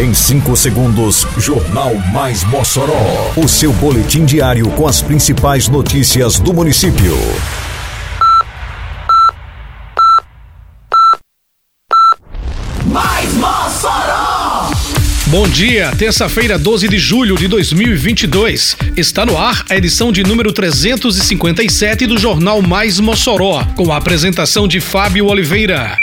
Em 5 segundos, Jornal Mais Mossoró. O seu boletim diário com as principais notícias do município. Mais Mossoró! Bom dia, terça-feira, 12 de julho de 2022. Está no ar a edição de número 357 do Jornal Mais Mossoró, com a apresentação de Fábio Oliveira.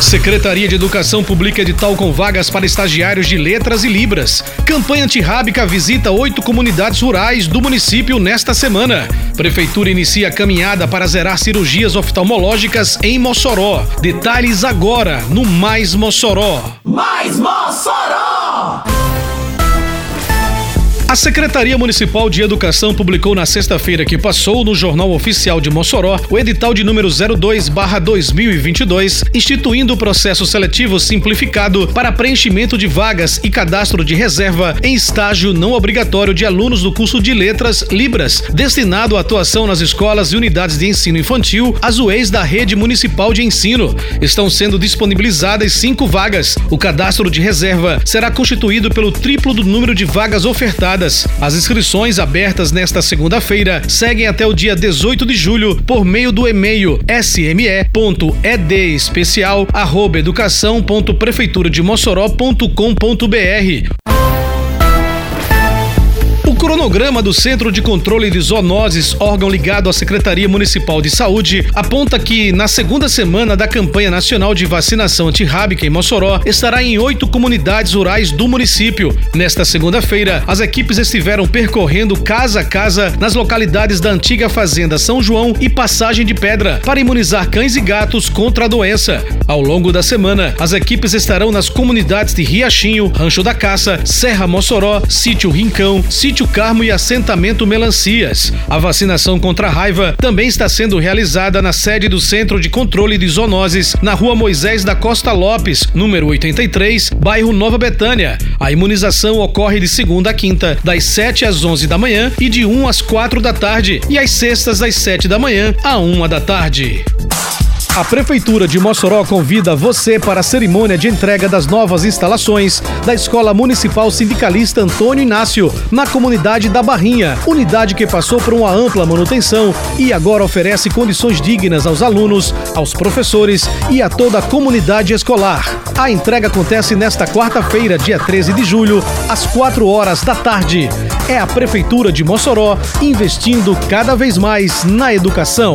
Secretaria de Educação publica edital com vagas para estagiários de letras e libras. Campanha antirrábica visita oito comunidades rurais do município nesta semana. Prefeitura inicia a caminhada para zerar cirurgias oftalmológicas em Mossoró. Detalhes agora no Mais Mossoró. Mais Mossoró! A Secretaria Municipal de Educação publicou na sexta-feira que passou no Jornal Oficial de Mossoró o edital de número 02/2022, instituindo o processo seletivo simplificado para preenchimento de vagas e cadastro de reserva em estágio não obrigatório de alunos do curso de Letras Libras, destinado à atuação nas escolas e unidades de ensino infantil, as UEs da Rede Municipal de Ensino. Estão sendo disponibilizadas cinco vagas. O cadastro de reserva será constituído pelo triplo do número de vagas ofertadas as inscrições abertas nesta segunda-feira seguem até o dia 18 de julho por meio do e-mail sme.edespecial@educação.prefeiturademossoró.com.br cronograma do Centro de Controle de Zoonoses, órgão ligado à Secretaria Municipal de Saúde, aponta que na segunda semana da campanha nacional de vacinação antirrábica em Mossoró estará em oito comunidades rurais do município. Nesta segunda-feira, as equipes estiveram percorrendo casa a casa nas localidades da antiga Fazenda São João e Passagem de Pedra para imunizar cães e gatos contra a doença. Ao longo da semana, as equipes estarão nas comunidades de Riachinho, Rancho da Caça, Serra Mossoró, Sítio Rincão, Sítio Carmo e assentamento Melancias. A vacinação contra a raiva também está sendo realizada na sede do Centro de Controle de Zoonoses, na rua Moisés da Costa Lopes, número 83, bairro Nova Betânia. A imunização ocorre de segunda a quinta, das 7 às 11 da manhã e de 1 às 4 da tarde, e às sextas das 7 da manhã à 1 da tarde. A Prefeitura de Mossoró convida você para a cerimônia de entrega das novas instalações da Escola Municipal Sindicalista Antônio Inácio, na comunidade da Barrinha, unidade que passou por uma ampla manutenção e agora oferece condições dignas aos alunos, aos professores e a toda a comunidade escolar. A entrega acontece nesta quarta-feira, dia 13 de julho, às 4 horas da tarde. É a Prefeitura de Mossoró investindo cada vez mais na educação.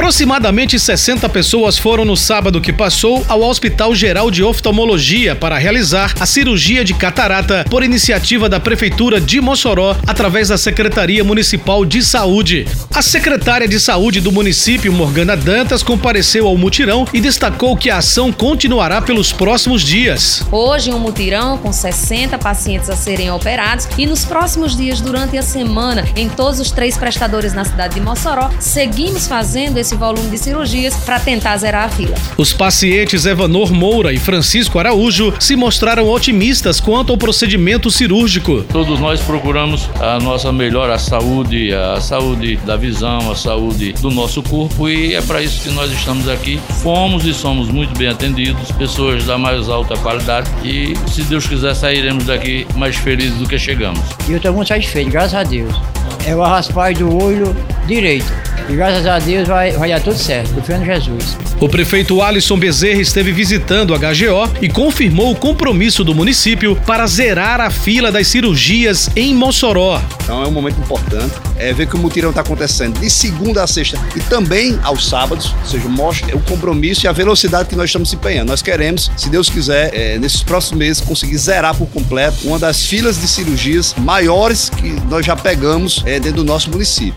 Aproximadamente 60 pessoas foram no sábado que passou ao Hospital Geral de Oftalmologia para realizar a cirurgia de catarata por iniciativa da Prefeitura de Mossoró através da Secretaria Municipal de Saúde. A secretária de Saúde do município, Morgana Dantas, compareceu ao mutirão e destacou que a ação continuará pelos próximos dias. Hoje, um mutirão com 60 pacientes a serem operados e nos próximos dias, durante a semana, em todos os três prestadores na cidade de Mossoró, seguimos fazendo esse volume de cirurgias para tentar zerar a fila. Os pacientes Evanor Moura e Francisco Araújo se mostraram otimistas quanto ao procedimento cirúrgico. Todos nós procuramos a nossa melhor a saúde, a saúde da visão, a saúde do nosso corpo e é para isso que nós estamos aqui. Fomos e somos muito bem atendidos, pessoas da mais alta qualidade e se Deus quiser sairemos daqui mais felizes do que chegamos. E eu estou muito satisfeito, graças a Deus. É o raspar do olho direito. E graças a Deus vai, vai dar tudo certo, confiando em Jesus. O prefeito Alisson Bezerra esteve visitando a HGO e confirmou o compromisso do município para zerar a fila das cirurgias em Mossoró. Então é um momento importante é ver que o mutirão está acontecendo de segunda a sexta e também aos sábados, ou seja, mostra o compromisso e a velocidade que nós estamos se empenhando. Nós queremos, se Deus quiser, é, nesses próximos meses, conseguir zerar por completo uma das filas de cirurgias maiores que nós já pegamos é, dentro do nosso município.